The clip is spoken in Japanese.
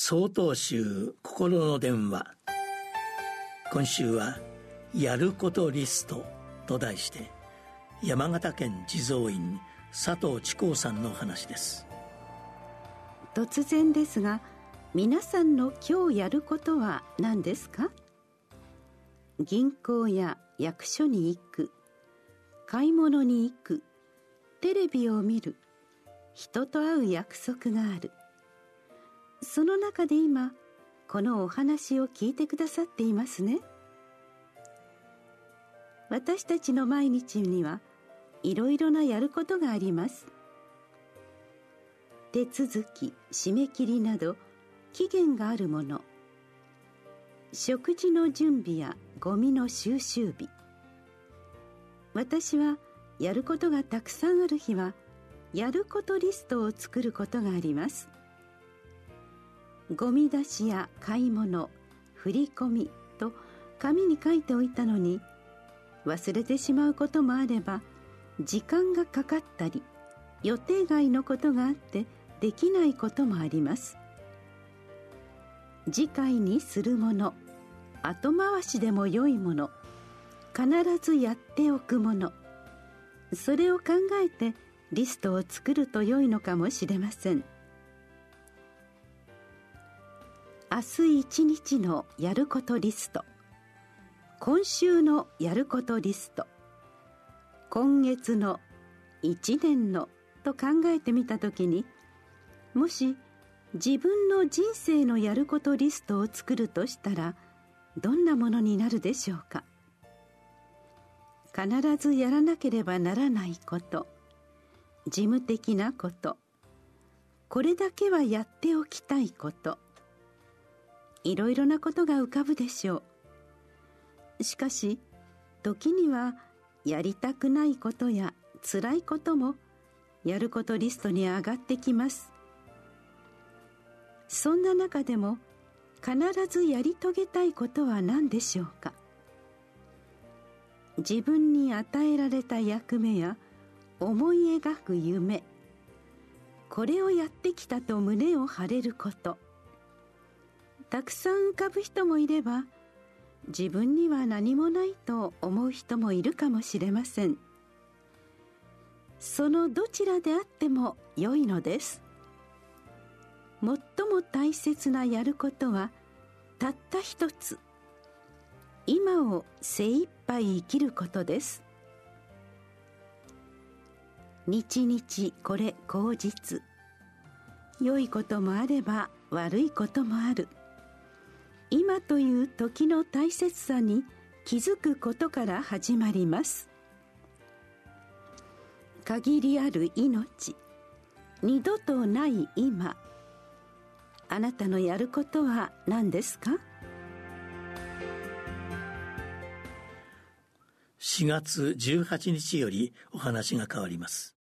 総統集心の電話。今週は「やることリスト」と題して山形県地蔵院佐藤智光さんの話です。突然ですが皆さんの今日やることは何ですか？銀行や役所に行く買い物に行くテレビを見る人と会う約束がある。その中で今このお話を聞いてくださっていますね。私たちの毎日にはいろいろなやることがあります。手続き締め切りなど期限があるもの。食事の準備やゴミの収集日。私はやることがたくさんある日はやることリストを作ることがあります。ゴミ出しや買い物振り込みと紙に書いておいたのに忘れてしまうこともあれば時間がかかったり予定外のことがあってできないこともあります。次回にするもの後回しでも良いもの必ずやっておくものそれを考えてリストを作ると良いのかもしれません。明日一日のやることリスト。今週のやることリスト。今月の一年のと考えてみた時にもし自分の人生のやることリストを作るとしたらどんなものになるでしょうか？必ずやらなければならないこと事務的なことこれだけはやっておきたいこといろいろなことが浮かぶでしょう。しかし時にはやりたくないことや辛いこともやることリストに上がってきます。そんな中でも必ずやり遂げたいことは何でしょうか？自分に与えられた役目や思い描く夢これをやってきたと胸を張れること。たくさん浮かぶ人もいれば自分には何もないと思う人もいるかもしれません。そのどちらであっても良いのです。最も大切なやることはたった一つ。今を精一杯生きることです。日々これ口実。良いこともあれば悪いこともある。今という時の大切さに気づくことから始まります。限りある命。二度とない今。あなたのやることは何ですか？4月18日よりお話が変わります。